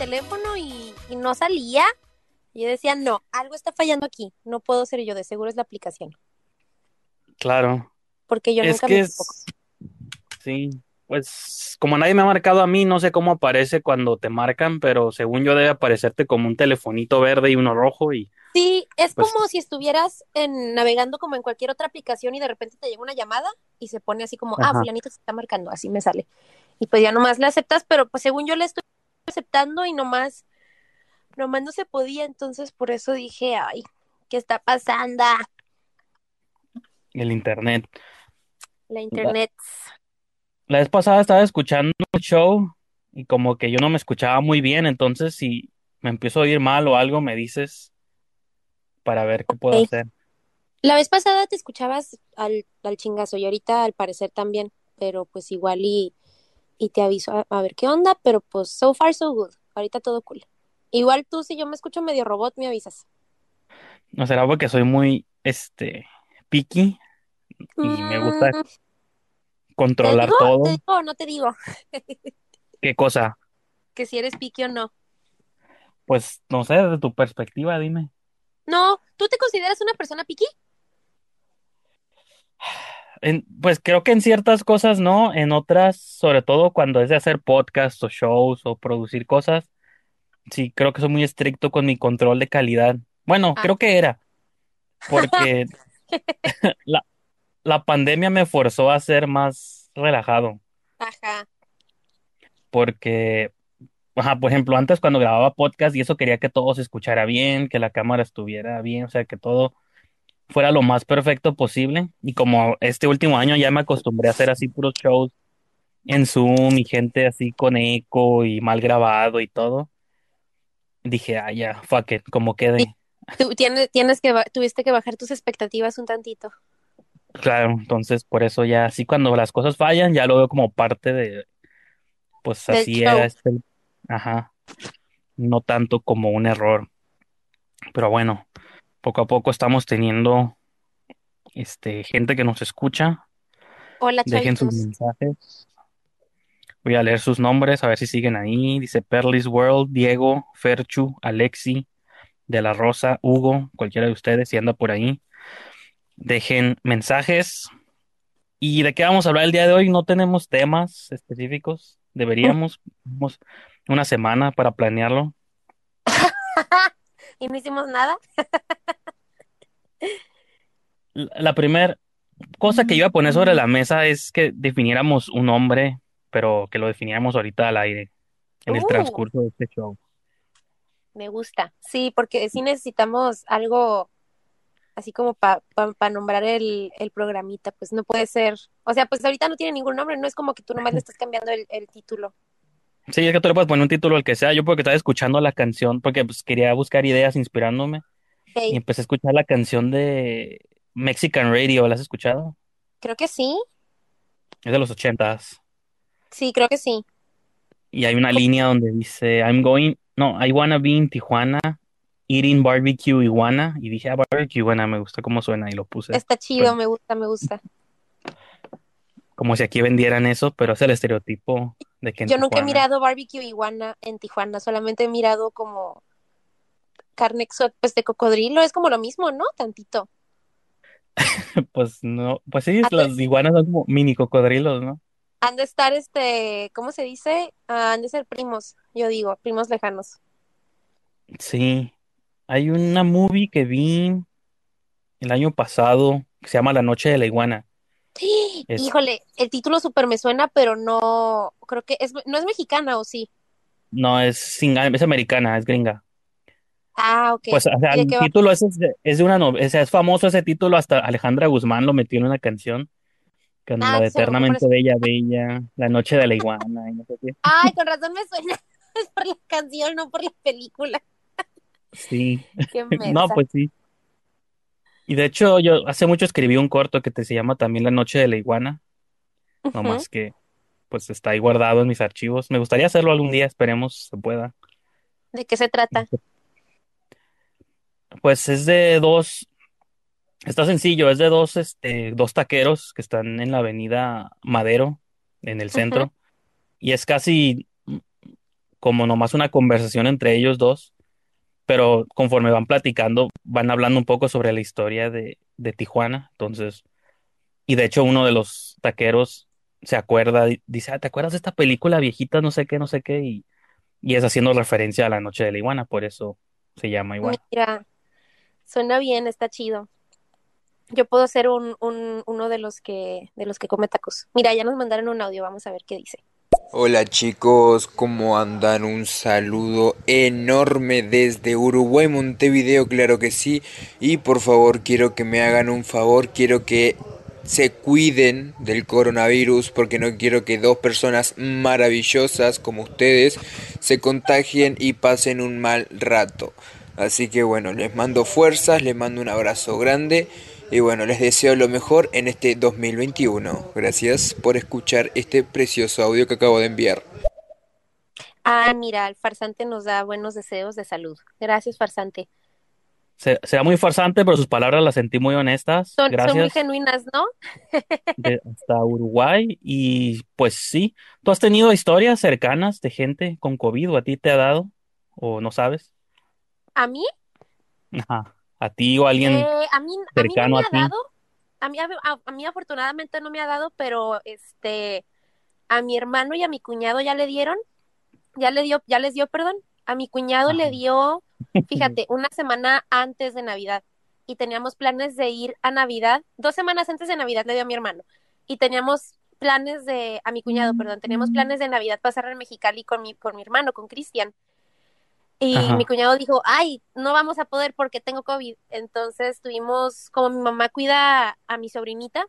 teléfono y, y no salía. Y yo decía, no, algo está fallando aquí. No puedo ser yo, de seguro es la aplicación. Claro. Porque yo Es nunca que me es, sí, pues como nadie me ha marcado a mí, no sé cómo aparece cuando te marcan, pero según yo debe aparecerte como un telefonito verde y uno rojo y Sí, es pues como si estuvieras en, navegando como en cualquier otra aplicación y de repente te llega una llamada y se pone así como, ah, fulanito se está marcando, así me sale. Y pues ya nomás le aceptas, pero pues según yo le estoy aceptando y nomás, nomás no se podía, entonces por eso dije, ay, ¿qué está pasando? el internet. La internet. la vez pasada estaba escuchando un show y como que yo no me escuchaba muy bien, entonces si me empiezo a oír mal o algo, me dices para ver qué puedo hacer. La vez pasada te escuchabas al, al chingazo y ahorita al parecer también, pero pues igual y, y te aviso a, a ver qué onda, pero pues so far so good. Ahorita todo cool. Igual tú, si yo me escucho medio robot, me avisas. No será porque soy muy, este, picky y me gusta Mm, ¿te controlar? ¿Te todo. digo o no te digo? ¿Qué cosa? Que si eres piqui o no. Pues no sé, desde tu perspectiva, dime. No, ¿tú te consideras una persona piqui? En- pues creo que en ciertas cosas no, en otras, sobre todo cuando es de hacer podcasts o shows o producir cosas, sí, creo que soy muy estricto con mi control de calidad. Bueno, Ah, creo que era, porque la, la pandemia me forzó a ser más relajado, ajá. porque, ajá, por ejemplo, antes cuando grababa podcast y eso quería que todo se escuchara bien, que la cámara estuviera bien, o sea, que todo fuera lo más perfecto posible. Y como este último año ya me acostumbré a hacer así puros shows en Zoom y gente así con eco y mal grabado y todo. Dije, ah, ya, fuck it, como quede. tú tienes, tienes que, tuviste que bajar tus expectativas un tantito. Claro, entonces por eso ya, así cuando las cosas fallan, ya lo veo como parte de, pues Del así era show. este, ajá, no tanto como un error. Pero bueno, poco a poco estamos teniendo, este, gente que nos escucha. Hola, Dejen sus mensajes. Voy a leer sus nombres, a ver si siguen ahí. Dice Perlis World, Diego, Ferchu, Alexi, De la Rosa, Hugo, cualquiera de ustedes, si anda por ahí. Dejen mensajes. ¿Y de qué vamos a hablar el día de hoy? No tenemos temas específicos. Deberíamos, tenemos una semana para planearlo. Y no hicimos nada. La primera cosa que iba a poner sobre la mesa es que definiéramos un nombre, pero que lo definiéramos ahorita al aire, en el Uh, transcurso de este show. me gusta. Sí, porque sí necesitamos algo así como para pa, pa nombrar el, el programita. Pues no puede ser. O sea, pues ahorita no tiene ningún nombre. No es como que tú nomás le estás cambiando el, el título. Sí, es que tú le puedes poner un título al que sea. Yo porque estaba escuchando la canción, porque pues, quería buscar ideas inspirándome y empecé a escuchar la canción de Mexican Radio. ¿La has escuchado? creo que sí. Es de los ochentas. Sí, creo que sí. Y hay una línea donde dice, I'm going, no, I wanna be in Tijuana, eating barbecue iguana. Y dije, ah, barbecue iguana, me gusta cómo suena y lo puse. Está Pues, chido, me gusta, me gusta. como si aquí vendieran eso, pero es el estereotipo de que en Yo nunca he mirado barbecue iguana en Tijuana, solamente he mirado como carne pues de cocodrilo, es como lo mismo, ¿no? Tantito. Pues no, pues sí, Han de, las iguanas son como mini cocodrilos, ¿no? han de estar, este, ¿cómo se dice? Ah, han de ser primos, yo digo, primos lejanos. Sí. Hay una movie que vi el año pasado que se llama La Noche de la Iguana. Es, Híjole, el título súper me suena, pero no, creo que es, no es mexicana, ¿o sí? no, es, es americana, es gringa. Ah, ok. Pues, o sea, ¿Y de el título es, es de, una novela, o sea, es famoso ese título, hasta Alejandra Guzmán lo metió en una canción, con Ah, la de Eternamente. Bella, Bella, La Noche de la Iguana, y no sé qué. Ay, con razón me suena. Es por la canción, no por la película. Sí, Qué no, pues sí. Y de hecho, yo hace mucho escribí un corto que te se llama también La Noche de la Iguana, no Ujú. más que pues está ahí guardado en mis archivos. Me gustaría hacerlo algún día, esperemos se pueda. ¿De qué se trata? Pues es de dos, está sencillo, es de dos, este, dos taqueros que están en la avenida Madero, en el centro, y es casi como nomás una conversación entre ellos dos, pero conforme van platicando, van hablando un poco sobre la historia de, de Tijuana, entonces, y de hecho uno de los taqueros se acuerda, di- dice, ah, ¿te acuerdas de esta película viejita, no sé qué, no sé qué? Y, y es haciendo referencia a la noche de la iguana, por eso se llama igual. Mira, suena bien, está chido. Yo puedo ser un, un, uno de los que, de los que come tacos. Mira, ya nos mandaron un audio, vamos a ver qué dice. Hola chicos, ¿cómo andan? Un saludo enorme desde Uruguay, Montevideo, claro que sí. Y por favor, quiero que me hagan un favor, quiero que se cuiden del coronavirus porque no quiero que dos personas maravillosas como ustedes se contagien y pasen un mal rato. Así que bueno, les mando fuerzas, les mando un abrazo grande y bueno, les deseo lo mejor en este 2021. Gracias por escuchar este precioso audio que acabo de enviar. Ah, mira, el farsante nos da buenos deseos de salud. Gracias, farsante. Se, será muy farsante, pero sus palabras las sentí muy honestas. Son, son muy genuinas, ¿no? de, hasta Uruguay. Y pues sí, ¿tú has tenido historias cercanas de gente con COVID o a ti te ha dado? ¿O no sabes? A mí, Ajá. ¿A ti o a alguien eh, a mí, a mí no cercano me a ha ti? dado. A mí, a, a- mí afortunadamente no me ha dado, pero este, a mi hermano y a mi cuñado ya le dieron, ya le dio, ya les dio, perdón. A mi cuñado le dio, fíjate, una semana antes de Navidad y teníamos planes de ir a Navidad, dos semanas antes de Navidad le dio a mi hermano y teníamos planes de, a mi cuñado, perdón, teníamos planes de Navidad pasar en Mexicali con mi, con mi hermano, con Cristian. Y mi cuñado dijo, ay, no vamos a poder porque tengo COVID. Entonces tuvimos, como mi mamá cuida a mi sobrinita,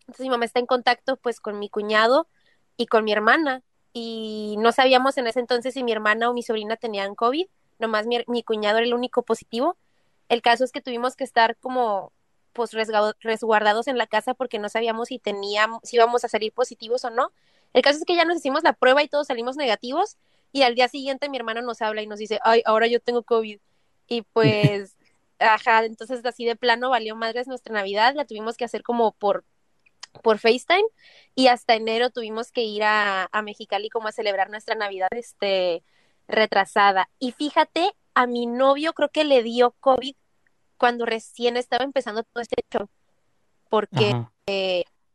entonces mi mamá está en contacto pues con mi cuñado y con mi hermana. Y no sabíamos en ese entonces si mi hermana o mi sobrina tenían COVID, nomás mi, mi cuñado era el único positivo. El caso es que tuvimos que estar como pues resguardados en la casa porque no sabíamos si teníamos, si íbamos a salir positivos o no. El caso es que ya nos hicimos la prueba y todos salimos negativos y al día siguiente mi hermano nos habla y nos dice, ay, ahora yo tengo COVID. Y pues, ajá, entonces así de plano valió madres nuestra Navidad, la tuvimos que hacer como por, por FaceTime y hasta enero tuvimos que ir a, a Mexicali como a celebrar nuestra Navidad este, retrasada. Y fíjate, a mi novio creo que le dio COVID cuando recién estaba empezando todo este show, porque Ajá.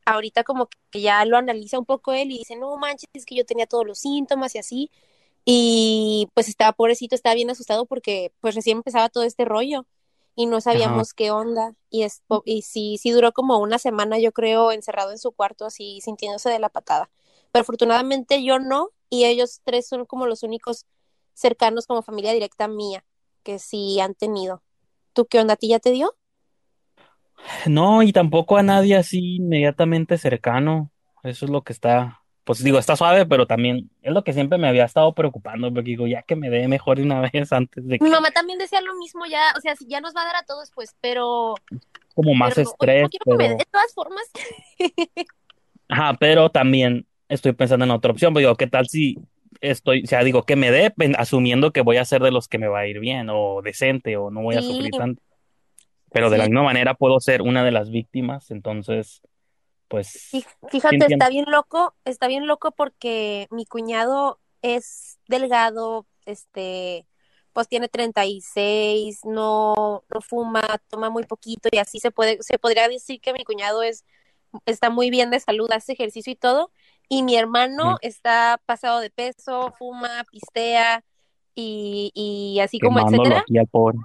ahorita como que ya lo analiza un poco él y dice, no manches, es que yo tenía todos los síntomas y así, y pues estaba pobrecito, estaba bien asustado porque pues recién empezaba todo este rollo y no Ajá. sabíamos qué onda y, es, y sí, sí duró como una semana yo creo encerrado en su cuarto así sintiéndose de la patada, pero afortunadamente yo no y ellos tres son como los únicos cercanos como familia directa mía que sí han tenido. ¿Tú qué onda? ¿A ti ya te dio? No, y tampoco a nadie así inmediatamente cercano. Eso es lo que está, pues digo, está suave, pero también es lo que siempre me había estado preocupando, porque digo, ya que me dé mejor de una vez antes de Mi que, mamá también decía lo mismo ya, o sea, si ya nos va a dar a todos pues, pero como más pero no, no estrés, pero, de todas formas. ajá, pero también estoy pensando en otra opción, pues digo, ¿qué tal si estoy, o sea, digo, que me dé, asumiendo que voy a ser de los que me va a ir bien, o decente, o no voy a Sí, sufrir tanto, pero de la misma manera puedo ser una de las víctimas, entonces, pues, Fíjate, está bien loco, está bien loco porque mi cuñado es delgado, este, pues tiene 36, no, no fuma, toma muy poquito y así se puede, se podría decir que mi cuñado es, está muy bien de salud, hace ejercicio y todo, y mi hermano está pasado de peso, fuma, pistea y, y así como etcétera. aquí al pobre.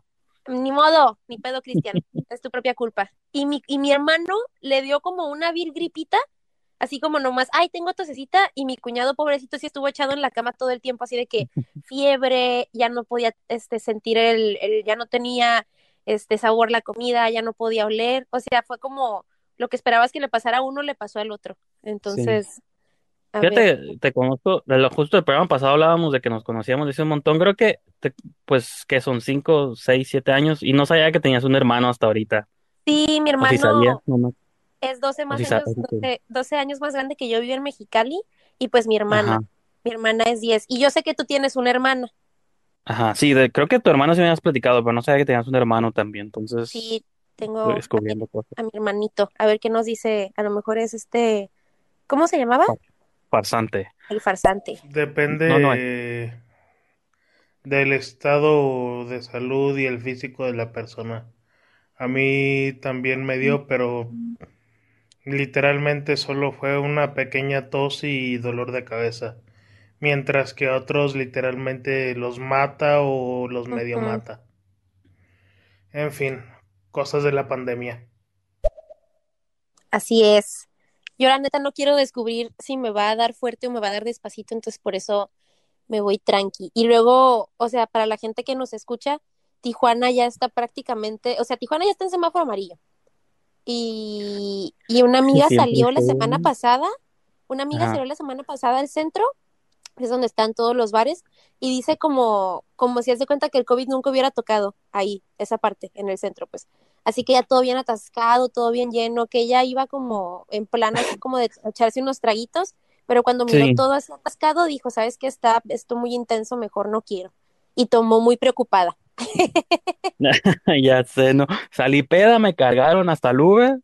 Ni modo, ni pedo, Cristian, es tu propia culpa. Y mi, y mi hermano le dio como una vil gripita, así como nomás, ay, tengo tosecita, y mi cuñado pobrecito sí estuvo echado en la cama todo el tiempo, así de que fiebre, ya no podía este, sentir el, el, ya no tenía este sabor la comida, ya no podía oler, o sea, fue como lo que esperabas que le pasara a uno, le pasó al otro. Sí. A ver, Fíjate, te conozco, de lo justo del programa pasado hablábamos de que nos conocíamos desde un montón, creo que, te- pues, que son cinco, seis, siete años, y no sabía que tenías un hermano hasta ahorita, sí, mi o si hermano no, es 12 o más si años, sabes que, 12, 12 años más grande que yo, vive en Mexicali, y pues mi hermana. ajá, Mi hermana es 10. Y yo sé que tú tienes una hermana. ajá, sí, de- creo que tu hermano sí me habías platicado, pero no sabía que tenías un hermano también, entonces Sí, tengo a mi, descubriendo cosas. a mi hermanito. A ver qué nos dice. A lo mejor es este. ¿Cómo se llamaba? Farsante. El farsante. No, no hay. Depende del estado de salud y el físico de la persona. A mí también me dio, pero literalmente solo fue una pequeña tos y dolor de cabeza, mientras que a otros literalmente los mata o los medio mata. En fin, cosas de la pandemia. Así es. Yo la neta no quiero descubrir si me va a dar fuerte o me va a dar despacito, entonces por eso me voy tranqui. Y luego, o sea, para la gente que nos escucha, Tijuana ya está prácticamente, o sea, Tijuana ya está en semáforo amarillo. Y, y una amiga salió la semana pasada, una amiga Ajá. salió la semana pasada al centro, es donde están todos los bares, y dice como, como si hace cuenta que el COVID nunca hubiera tocado ahí, esa parte, en el centro, pues. Así que ya todo bien atascado, todo bien lleno, que ella iba como en plan así como de echarse unos traguitos, pero cuando miró Sí. todo así atascado, dijo, ¿sabes qué? Está esto muy intenso, mejor no quiero. Y tomó muy preocupada. Ya sé, ¿no? Salí peda, me cargaron hasta el Uber,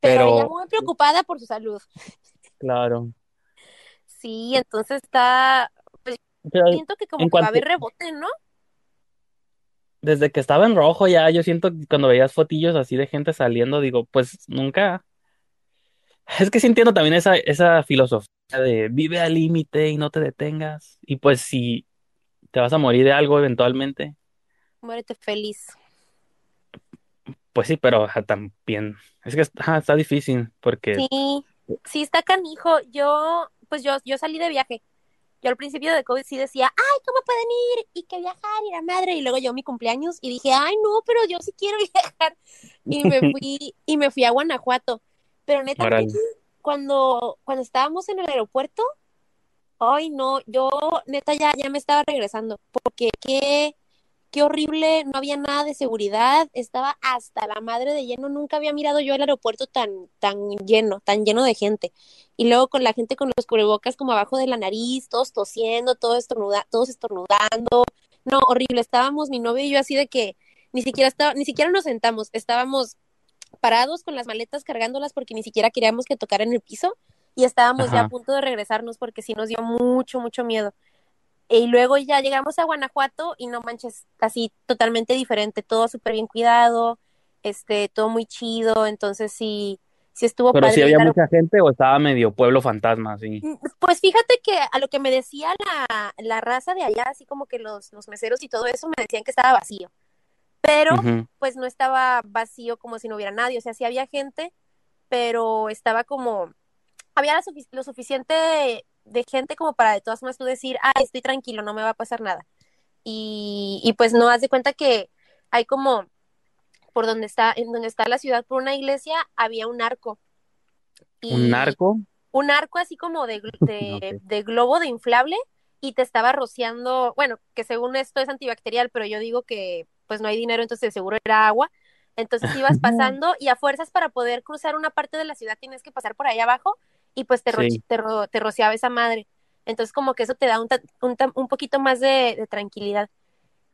Pero ella pero muy preocupada por su salud. claro. Sí, entonces está, pues Pero siento que como que va a haber rebote, ¿no? Desde que estaba en rojo ya, yo siento que cuando veías fotillos así de gente saliendo, digo, pues nunca. Es que sí entiendo también esa, esa filosofía de vive al límite y no te detengas. Y pues si te vas a morir de algo eventualmente, Muérete feliz. pues sí, pero también. Es que está, está difícil porque Sí, sí está canijo. Yo, pues yo, yo salí de viaje. Yo al principio de COVID sí decía, ay, ¿cómo pueden ir? Y que viajar, y la madre. Y luego yo mi cumpleaños y dije, ay, no, pero yo sí quiero viajar. Y me fui, y me fui a Guanajuato. Pero neta, cuando, cuando estábamos en el aeropuerto, ay, no, yo neta ya, ya me estaba regresando. Porque qué, qué horrible, no había nada de seguridad, estaba hasta la madre de lleno, nunca había mirado yo el aeropuerto tan, tan lleno, tan lleno de gente. Y luego con la gente con los cubrebocas como abajo de la nariz, todos tosiendo, todos, estornuda, todos estornudando. No, horrible, estábamos mi novio y yo así de que ni siquiera estaba, ni siquiera nos sentamos, estábamos parados con las maletas cargándolas porque ni siquiera queríamos que tocaran el piso y estábamos ya a punto de regresarnos porque sí nos dio mucho, mucho miedo. Y luego ya llegamos a Guanajuato y no manches, así totalmente diferente, todo súper bien cuidado, este, todo muy chido, entonces sí, sí estuvo Pero padre sí había mucha gente o estaba medio pueblo fantasma, así. Pues fíjate que a lo que me decía la, la raza de allá, así como que los, los meseros y todo eso, me decían que estaba vacío, pero pues no estaba vacío como si no hubiera nadie, o sea, sí había gente, pero estaba como, había sufic- lo suficiente de, gente como para de todas formas tú decir, ah, estoy tranquilo, no me va a pasar nada. Y, y pues no haz de cuenta que hay como, por donde está, en donde está la ciudad, por una iglesia, había un arco. Un Y narco. un arco así como de, de, globo de inflable y te estaba rociando, bueno, que según esto es antibacterial, pero yo digo que pues no hay dinero, entonces seguro era agua. Entonces ibas pasando y a fuerzas para poder cruzar una parte de la ciudad tienes que pasar por ahí abajo y pues te, ro- Sí. te, ro- te rociaba esa madre. Entonces como que eso te da un, ta- un, ta- un poquito más de, de tranquilidad.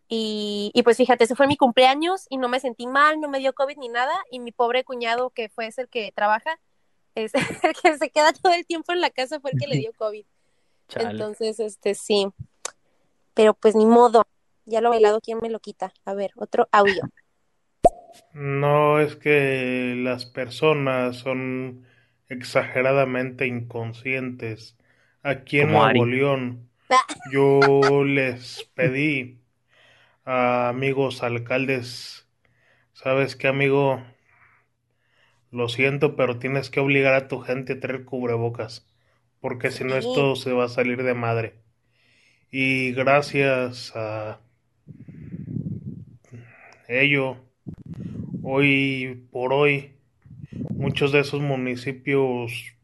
Y, y pues fíjate, ese fue mi cumpleaños y no me sentí mal, no me dio COVID ni nada. Y mi pobre cuñado, que fue ese el que trabaja, es el que se queda todo el tiempo en la casa, fue el que le dio COVID. Chale. Entonces, este sí. Pero pues ni modo. Ya lo bailado, ¿quién me lo quita? A ver, otro audio. No es que las personas son exageradamente inconscientes. Aquí en Como Nuevo Ari. León yo les pedí a amigos alcaldes, ¿sabes qué, amigo? Lo siento, pero tienes que obligar a tu gente a traer cubrebocas, porque si no esto se va a salir de madre. Y gracias a ello, hoy por hoy, muchos de esos municipios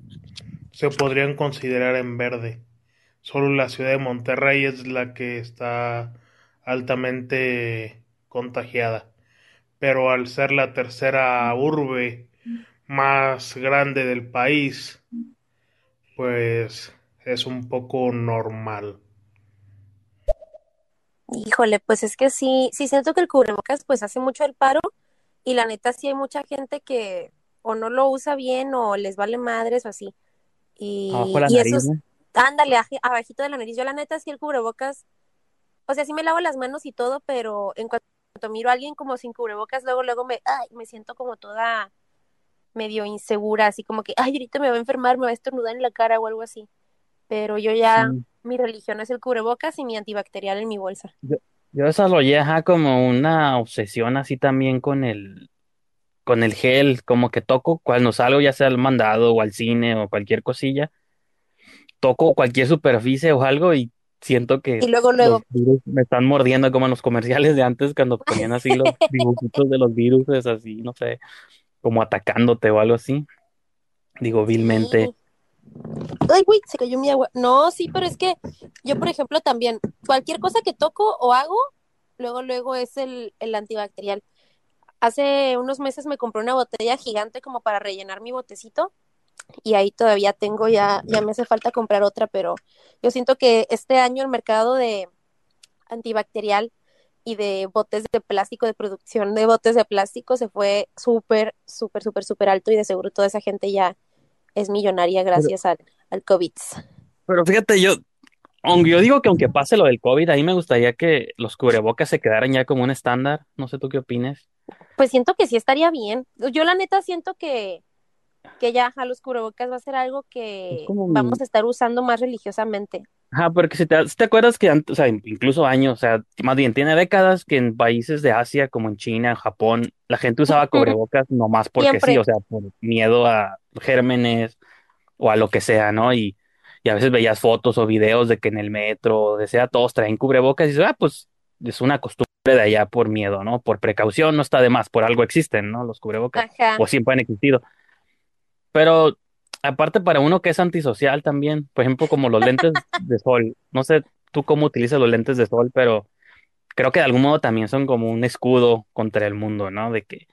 se podrían considerar en verde. Solo la ciudad de Monterrey es la que está altamente contagiada. Pero al ser la tercera urbe más grande del país, pues es un poco normal. Híjole, pues es que sí, sí siento que el cubrebocas pues hace mucho el paro y la neta sí hay mucha gente que o no lo usa bien o les vale madres o así. Y, Abajo la y nariz, eso es, ¿no? ándale, abajito de la nariz. Yo la neta sí el cubrebocas o sea, sí me lavo las manos y todo, pero en cuanto miro a alguien como sin cubrebocas, luego, luego me, ay, me siento como toda medio insegura, así como que, ay, ahorita me va a enfermar, me va a estornudar en la cara o algo así. Pero yo ya, Sí. mi religión es el cubrebocas y mi antibacterial en mi bolsa. Yo, yo desarrollé ajá, como una obsesión así también con el, con el gel, como que toco cuando salgo, ya sea al mandado o al cine o cualquier cosilla, toco cualquier superficie o algo y siento que Y luego, los luego, virus me están mordiendo como en los comerciales de antes cuando ponían así los dibujitos de los virus, así, no sé, como atacándote o algo así. Digo, vilmente. sí. Ay, güey, se cayó mi agua. No, sí, pero es que yo, por ejemplo, también, cualquier cosa que toco o hago, luego, luego es el, el antibacterial. Hace unos meses me compré una botella gigante como para rellenar mi botecito y ahí todavía tengo, ya, ya me hace falta comprar otra, pero yo siento que este año el mercado de antibacterial y de botes de plástico, de producción de botes de plástico se fue súper, súper, súper, súper alto y de seguro toda esa gente ya es millonaria Pero, gracias al, al COVID. pero fíjate, yo, aunque yo digo que aunque pase lo del COVID, a mí me gustaría que los cubrebocas se quedaran ya como un estándar. No sé tú qué opines. Pues siento que sí estaría bien. Yo la neta siento que, que ya a los cubrebocas va a ser algo que como vamos a estar usando más religiosamente. Ajá, porque si te, si te acuerdas que antes, o sea, incluso años, o sea, más bien tiene décadas que en países de Asia, como en China, en Japón, la gente usaba cubrebocas nomás porque sí, o sea, por miedo a gérmenes o a lo que sea, ¿no? Y, y a veces veías fotos o videos de que en el metro, o de sea, todos traen cubrebocas y dices, ah, pues es una costumbre de allá por miedo, ¿no? Por precaución, no está de más, por algo existen, ¿no? Los cubrebocas, Ajá. o siempre han existido. Pero aparte para uno que es antisocial también, por ejemplo, como los lentes de sol. No sé tú cómo utilizas los lentes de sol, pero creo que de algún modo también son como un escudo contra el mundo, ¿no? De que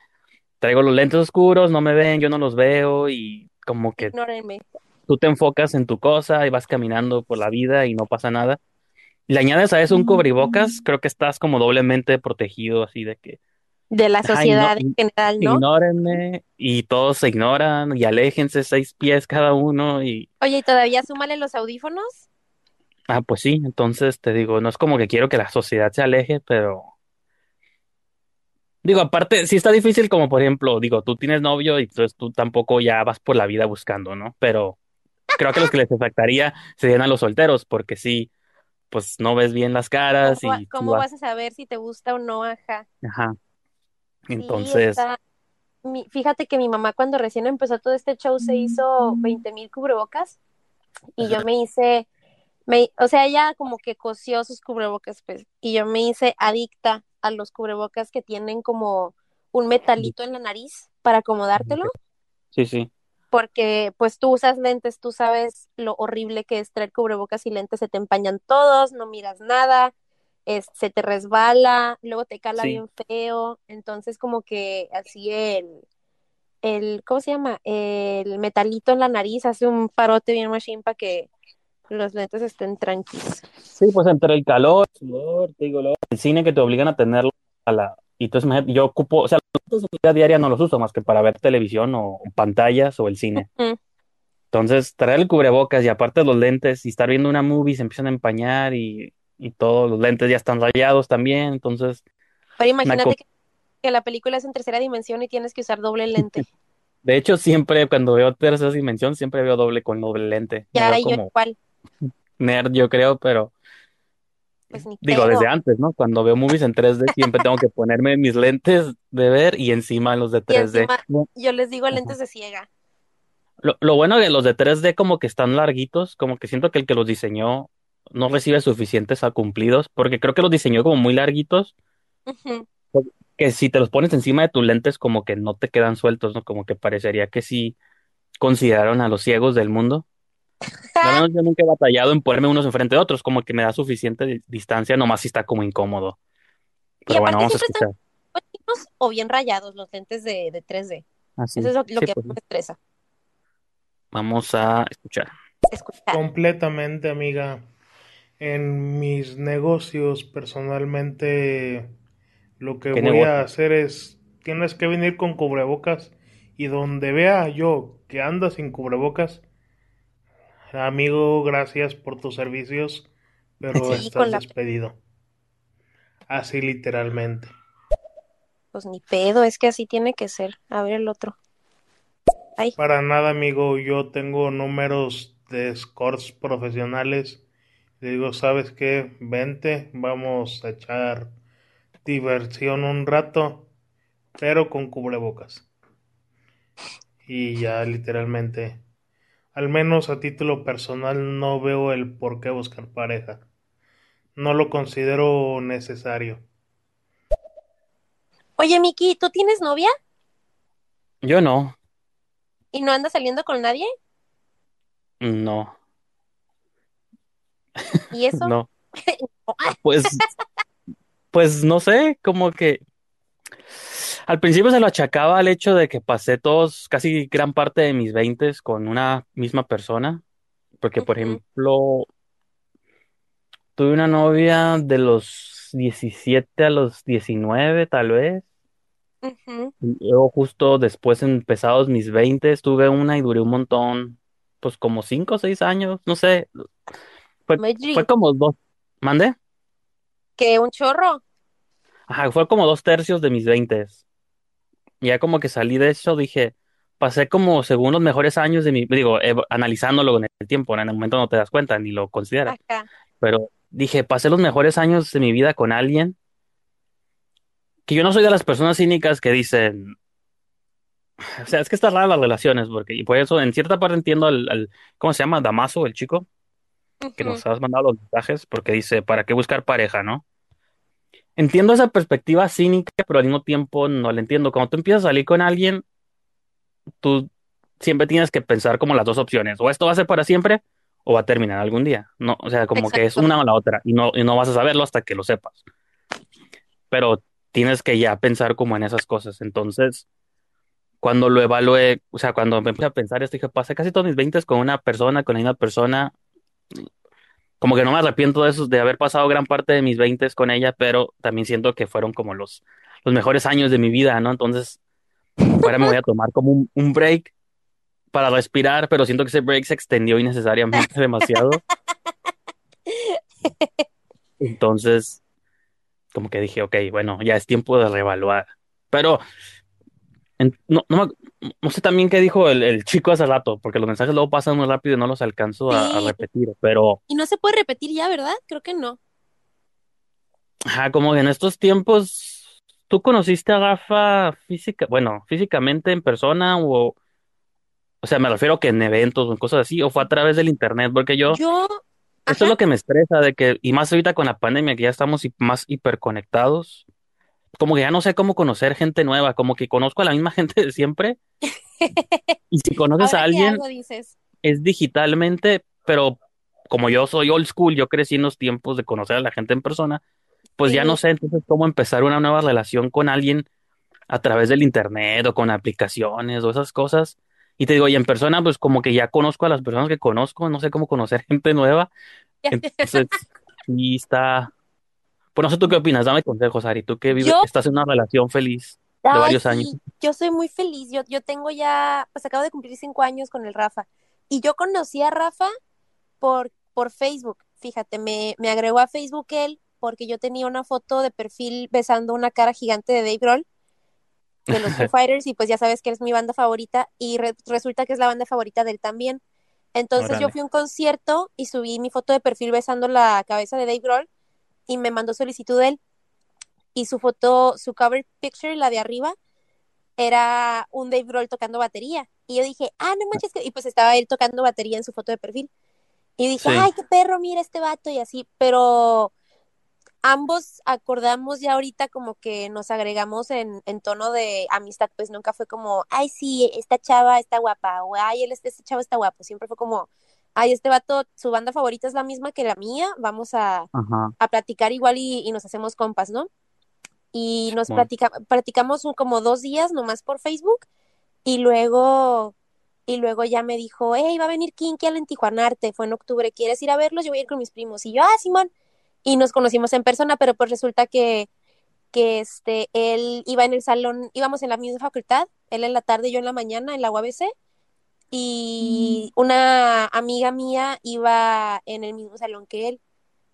traigo los lentes oscuros, no me ven, yo no los veo y como que Ignórenme. tú te enfocas en tu cosa y vas caminando por la vida y no pasa nada. Y le añades a eso un cubrebocas, creo que estás como doblemente protegido, así de que, De la no, sociedad en general, ¿no? ignórenme y todos se ignoran y aléjense seis pies cada uno y Oye, y todavía súmale los audífonos. Ah, pues sí, entonces te digo, no es como que quiero que la sociedad se aleje, pero digo, aparte, sí está difícil como por ejemplo, digo, tú tienes novio y entonces tú tampoco ya vas por la vida buscando, ¿no? Pero creo que los que les afectaría serían a los solteros, porque sí, pues no ves bien las caras ¿Cómo, va- y cómo vas, vas a saber si te gusta o no? Ajá. ajá, Sí, entonces, está. Mi, fíjate que mi mamá cuando recién empezó todo este show se hizo 20 mil cubrebocas y yo me hice, me, o sea, ella como que cosió sus cubrebocas, pues, y yo me hice adicta a los cubrebocas que tienen como un metalito en la nariz para acomodártelo, sí, sí, porque pues tú usas lentes, tú sabes lo horrible que es traer cubrebocas y lentes, se te empañan todos, no miras nada, es, se te resbala, luego te cala sí, bien feo, entonces como que así el, el, ¿cómo se llama? El metalito en la nariz hace un parote bien machine para que los lentes estén tranquilos. sí, pues entre el calor, el sudor, te digo, luego el cine que te obligan a tenerlo a la, y entonces yo ocupo, o sea, los vida diaria no los uso más que para ver televisión o pantallas o el cine. Mm. Entonces, traer el cubrebocas y aparte los lentes y estar viendo una movie se empiezan a empañar y, y todos los lentes ya están rayados también. Entonces, Pero imagínate que, que la película es en tercera dimensión y tienes que usar doble lente. de hecho, siempre cuando veo tercera dimensión, siempre veo doble con doble lente. Ya, yo como igual, nerd, yo creo, pero pues ni digo, pedo. desde antes, ¿no? Cuando veo movies en 3D, siempre tengo que ponerme mis lentes de ver y encima los de Y 3D. encima, Bu- yo les digo lentes de ciega. Lo, lo bueno de los de 3D como que están larguitos, como que siento que el que los diseñó no recibe suficientes a cumplidos, porque creo que los diseñó como muy larguitos. Ujú. que si te los pones encima de tus lentes como que no te quedan sueltos, ¿no? Como que parecería que sí consideraron a los ciegos del mundo. Al menos yo nunca he batallado en ponerme unos enfrente de otros, como que me da suficiente di- distancia, nomás si está como incómodo. Y Pero bueno, vamos a están escuchar. bonitos o bien rayados los lentes de, de 3D. Así, Eso es lo, lo sí, que pues me estresa. vamos a escuchar. Escuchar. Completamente, amiga. En mis negocios, personalmente, lo que ¿Qué voy negocio? a hacer es, tienes que venir con cubrebocas y donde vea yo que andas sin cubrebocas, amigo, gracias por tus servicios, pero Sí, estás la despedido. así literalmente. Pues ni pedo, es que así tiene que ser. A ver el otro. Ay, Para nada, amigo, yo tengo números de scores profesionales. Le digo, ¿sabes qué? Vente, vamos a echar diversión un rato, pero con cubrebocas. Y ya literalmente, al menos a título personal, no veo el por qué buscar pareja. No lo considero necesario. Oye, Miki, ¿tú tienes novia Yo no, y no andas saliendo con nadie? no, ¿Y eso? no. Pues, pues no sé, como que al principio se lo achacaba al hecho de que pasé todos, casi gran parte de mis veintes con una misma persona, porque por ejemplo, tuve una novia de los 17 a los 19 tal vez, ujú. y luego justo después empezados mis veintes tuve una y duré un montón, pues como cinco o seis años, no sé, fue, fue como dos, ¿mande? que un chorro. Ajá, fue como dos tercios de mis veintes. Ya como que salí de eso, dije, pasé como según los mejores años de mi, digo, ev- analizándolo en el tiempo. En el momento no te das cuenta ni lo consideras, pero dije, pasé los mejores años de mi vida con alguien que yo no soy de las personas cínicas que dicen, o sea, es que está rara las relaciones, porque, y por eso en cierta parte entiendo al, al- ¿cómo se llama? Damaso, el chico, que nos has mandado los mensajes, porque dice, ¿para qué buscar pareja, no? Entiendo esa perspectiva cínica, pero al mismo tiempo no la entiendo. Cuando tú empiezas a salir con alguien, tú siempre tienes que pensar como las dos opciones, o esto va a ser para siempre o va a terminar algún día. No, o sea, como que es Exacto. una o la otra y no, y no vas a saberlo hasta que lo sepas. Pero tienes que ya pensar como en esas cosas. Entonces, cuando lo evalué, o sea, cuando me empecé a pensar esto, dije, pasé casi todos mis 20 con una persona, con la misma persona, como que no me arrepiento de eso, de haber pasado gran parte de mis 20 con ella, pero también siento que fueron como los, los mejores años de mi vida, ¿no? Entonces, ahora me voy a tomar como un, un break para respirar, pero siento que ese break se extendió innecesariamente demasiado. Entonces, como que dije, ok, bueno, ya es tiempo de reevaluar. Pero en- no, no, me- no sé también qué dijo el, el chico hace rato, porque los mensajes luego pasan muy rápido y no los alcanzo a, repetir. Pero, Y no se puede repetir ya, ¿verdad? Creo que no. ajá, como que en estos tiempos, ¿tú conociste a Rafa física, bueno, físicamente en persona o, o sea, me refiero que en eventos o en cosas así, o fue a través del internet? Porque yo, Yo, esto ajá, es lo que me estresa, de que, y más ahorita con la pandemia, que ya estamos hi- más hiperconectados. Como que ya no sé cómo conocer gente nueva, como que conozco a la misma gente de siempre y si conoces a ahora alguien hago, dices. es digitalmente, pero como yo soy old school, yo crecí en los tiempos de conocer a la gente en persona, pues ya no sé entonces cómo empezar una nueva relación con alguien a través del internet o con aplicaciones o esas cosas. Y te digo, y en persona, pues como que ya conozco a las personas que conozco, no sé cómo conocer gente nueva. Entonces, sí está. Pues no sé tú qué opinas, dame consejos, Ari, tú que vives, Yo, estás en una relación feliz de ay, varios años. sí, yo soy muy feliz. Yo, yo tengo ya, pues acabo de cumplir cinco años con el Rafa. Y yo conocí a Rafa por, por Facebook. Fíjate, me, me agregó a Facebook él porque yo tenía una foto de perfil besando una cara gigante de Dave Grohl de los Foo Fighters y pues ya sabes que es mi banda favorita y re- resulta que es la banda favorita de él también. Entonces yo fui a un concierto y subí mi foto de perfil besando la cabeza de Dave Grohl y me mandó solicitud de él y su foto, su cover picture, la de arriba, era un Dave Grohl tocando batería. Y yo dije, ah, no manches, que... y pues estaba él tocando batería en su foto de perfil. Y dije, Sí. ay, qué perro, mira este vato y así, pero ambos acordamos ya ahorita como que nos agregamos en, en tono de amistad, pues nunca fue como, ay, sí, esta chava está guapa, o ay, él, este, este chavo está guapo, siempre fue como, ay, este vato, su banda favorita es la misma que la mía, vamos a, a platicar igual y, y nos hacemos compas, ¿no? Y nos Simón. platica, platicamos un- como dos días nomás por Facebook y luego, y luego ya me dijo, hey, va a venir Kinky al Entijuanarte, fue en octubre, ¿quieres ir a verlos? Yo voy a ir con mis primos. Y yo, ah, Simón. Y nos conocimos en persona, pero pues resulta que, que este, él iba en el salón, íbamos en la misma facultad, él en la tarde y yo en la mañana en la UABC, y una amiga mía iba en el mismo salón que él.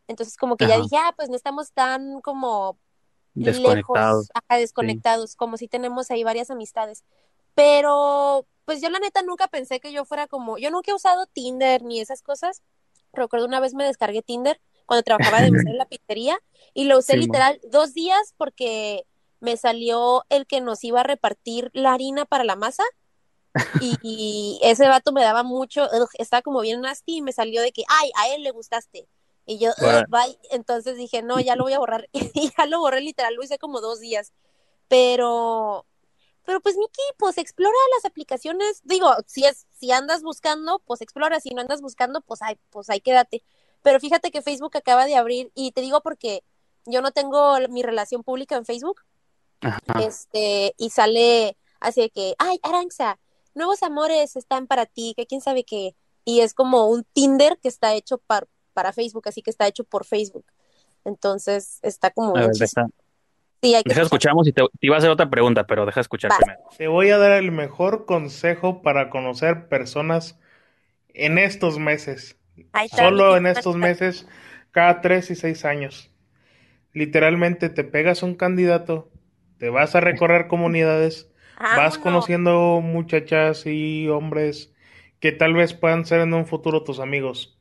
Entonces como que ya dije, ah, pues no estamos tan como Desconectados. lejos, ajá, desconectados, como si tenemos ahí varias amistades. Pero, pues yo la neta nunca pensé que yo fuera como, yo nunca he usado Tinder ni esas cosas. Recuerdo una vez me descargué Tinder cuando trabajaba de en la pizzería y lo usé Sí, literal dos días porque me salió el que nos iba a repartir la harina para la masa y, y ese vato me daba mucho, ugh, estaba como bien nasty y me salió de que, ay, a él le gustaste. Y yo, "Ugh, Órale. bye. Entonces dije, no, ya lo voy a borrar. Y ya lo borré literal, lo hice como dos días. Pero, pero pues Miki, pues explora las aplicaciones. Digo, si es, si andas buscando, pues explora. Si no andas buscando, pues ahí, pues ahí quédate. Pero fíjate que Facebook acaba de abrir, y te digo porque yo no tengo mi relación pública en Facebook, Ajá. este, y sale así de que, ay, Aranxa, nuevos amores están para ti, que quién sabe qué. Y es como un Tinder que está hecho par- para Facebook, así que está hecho por Facebook. Entonces está como A ver, deja, Sí, hay que deja escuchar. escuchamos y te, te iba a hacer otra pregunta, pero deja escuchar primero. Te voy a dar el mejor consejo para conocer personas en estos meses. Solo en estos meses, cada tres y seis años. Literalmente te pegas un candidato, te vas a recorrer comunidades, vas Vámonos. conociendo muchachas y hombres que tal vez puedan ser en un futuro tus amigos.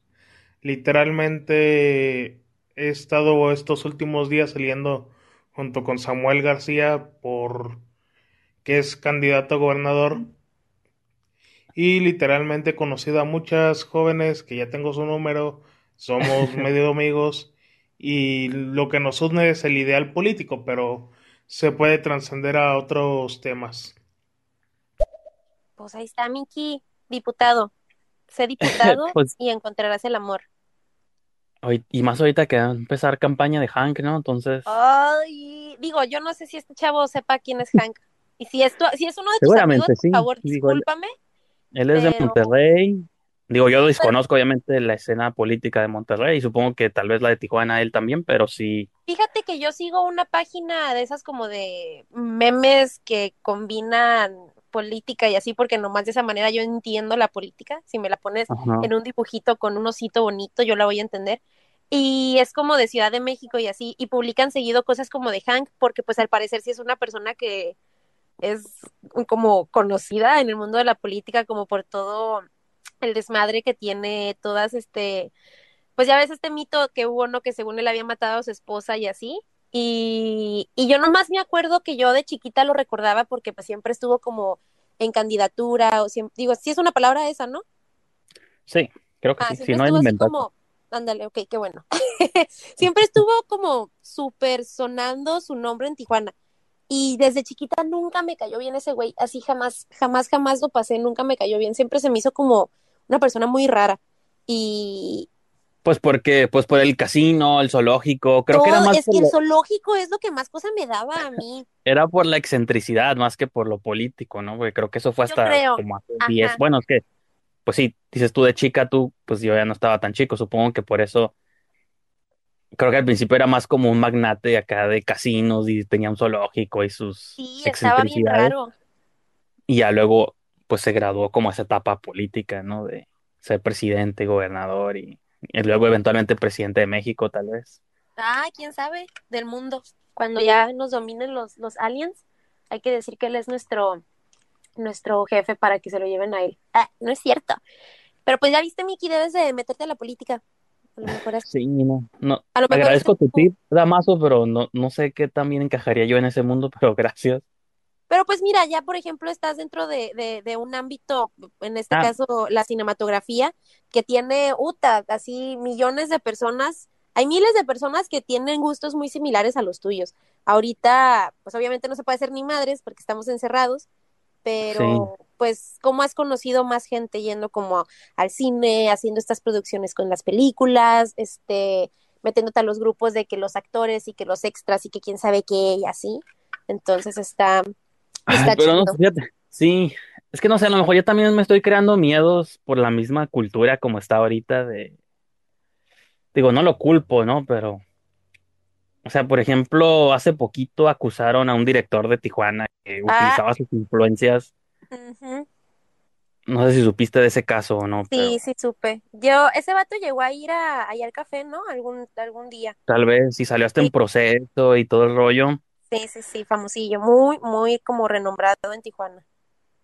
Literalmente he estado estos últimos días saliendo junto con Samuel García por que es candidato a gobernador y literalmente he conocido a muchas jóvenes que ya tengo su número, somos medio amigos y lo que nos une es el ideal político, pero se puede trascender a otros temas. Pues ahí está, Miki, diputado. Sé diputado Pues, y encontrarás el amor. hoy- y más ahorita que va a empezar campaña de Hank, ¿no? Entonces, Ay, digo, yo no sé si este chavo sepa quién es Hank. Y si esto, si es uno de tus amigos, por sí. favor, Digo, él, discúlpame, él es de Monterrey. Digo, yo desconozco obviamente la escena política de Monterrey y supongo que tal vez la de Tijuana él también, pero sí. fíjate que yo sigo una página de esas como de memes que combinan política y así, porque nomás de esa manera yo entiendo la política. Si me la pones Ajá. en un dibujito con un osito bonito, yo la voy a entender. Y es como de Ciudad de México y así, y publican seguido cosas como de Hank, porque pues al parecer sí es una persona que es como conocida en el mundo de la política como por todo el desmadre que tiene todas este, pues ya ves este mito que hubo, ¿no? Que según él había matado a su esposa y así. Y, y yo nomás me acuerdo que yo de chiquita lo recordaba porque pues siempre estuvo como en candidatura o siempre, digo, sí es una palabra esa, ¿no? Sí, creo que Ah, sí. Si no así inventado. como, ándale, ok, qué bueno. Siempre estuvo como súper sonando su nombre en Tijuana. Y desde chiquita nunca me cayó bien ese güey, así jamás, jamás, jamás lo pasé, nunca me cayó bien. Siempre se me hizo como una persona muy rara. Y Pues porque, pues por el casino, el zoológico, creo que era más es por que el zoológico es lo que más cosa me daba a mí. era por la excentricidad más que por lo político, ¿no? Porque creo que eso fue hasta como hace 10. Ajá. Bueno, es que, pues sí, dices tú de chica, tú, pues yo ya no estaba tan chico, supongo que por eso, creo que al principio era más como un magnate acá de casinos y tenía un zoológico y sus Sí, estaba bien raro. Y ya luego, pues se graduó como a esa etapa política, ¿no? De ser presidente, gobernador y, y luego eventualmente presidente de México, tal vez. Ah, quién sabe, del mundo. Cuando ya nos dominen los, los aliens, hay que decir que él es nuestro, nuestro jefe para que se lo lleven a él. Ah, no es cierto. Pero pues ya viste, Miki, debes de meterte a la política. A lo mejor es, Sí, no, no. a lo mejor es Agradezco tu tip, Damaso, pero no, no sé qué tan bien encajaría yo en ese mundo, pero gracias. Pero pues mira, ya por ejemplo estás dentro de, de, de un ámbito, en este Ah. caso la cinematografía, que tiene, uta, así millones de personas. Hay miles de personas que tienen gustos muy similares a los tuyos. Ahorita, pues obviamente no se puede hacer ni madres porque estamos encerrados, pero pues, ¿cómo has conocido más gente yendo como al cine, haciendo estas producciones con las películas, este, metiéndote a los grupos de que los actores y que los extras y que quién sabe qué y así? Entonces está, Ay, pero no, fíjate, sí, es que no sé, a lo mejor yo también me estoy creando miedos por la misma cultura como está ahorita de, digo, no lo culpo, ¿no? Pero, o sea, por ejemplo, hace poquito acusaron a un director de Tijuana que Ah. utilizaba sus influencias, no sé si supiste de ese caso o no, pero Sí, sí, supe. Yo, ese vato llegó a ir a, allá al café, ¿no? Algún, algún día. tal vez si salió hasta en Sí. proceso y todo el rollo, Sí, sí, sí, famosillo, muy, muy como renombrado en Tijuana.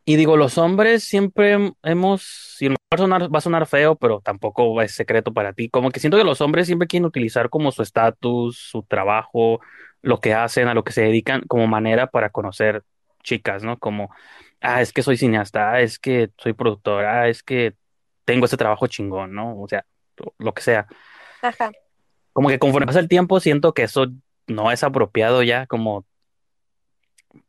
Y digo, los hombres siempre hemos, y va a sonar, va a sonar feo, pero tampoco es secreto para ti, como que siento que los hombres siempre quieren utilizar como su estatus, su trabajo, lo que hacen, a lo que se dedican como manera para conocer chicas, ¿no? Como, ah, es que soy cineasta, ah, es que soy productora, ah, es que tengo ese trabajo chingón, ¿no? O sea, lo que sea. Ajá. Como que conforme pasa el tiempo siento que eso no es apropiado ya, como,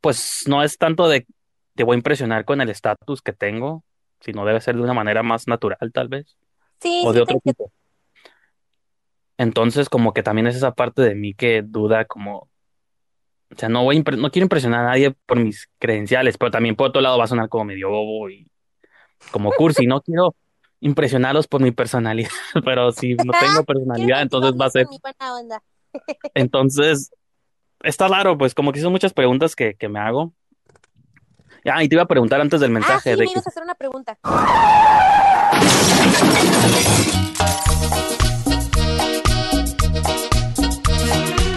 pues no es tanto de te voy a impresionar con el estatus que tengo, sino debe ser de una manera más natural, tal vez, Sí, o de otro tipo. Entonces, como que también es esa parte de mí que duda, como, o sea, no voy a no quiero impresionar a nadie por mis credenciales, pero también por otro lado va a sonar como medio bobo y como cursi, no quiero impresionarlos por mi personalidad, pero si no Ah, tengo personalidad, entonces va a ser, mi buena onda. Entonces, está raro, pues como que son muchas preguntas que, que me hago. Ah, y te iba a preguntar antes del Ah, mensaje sí, de me que ibas a hacer una pregunta.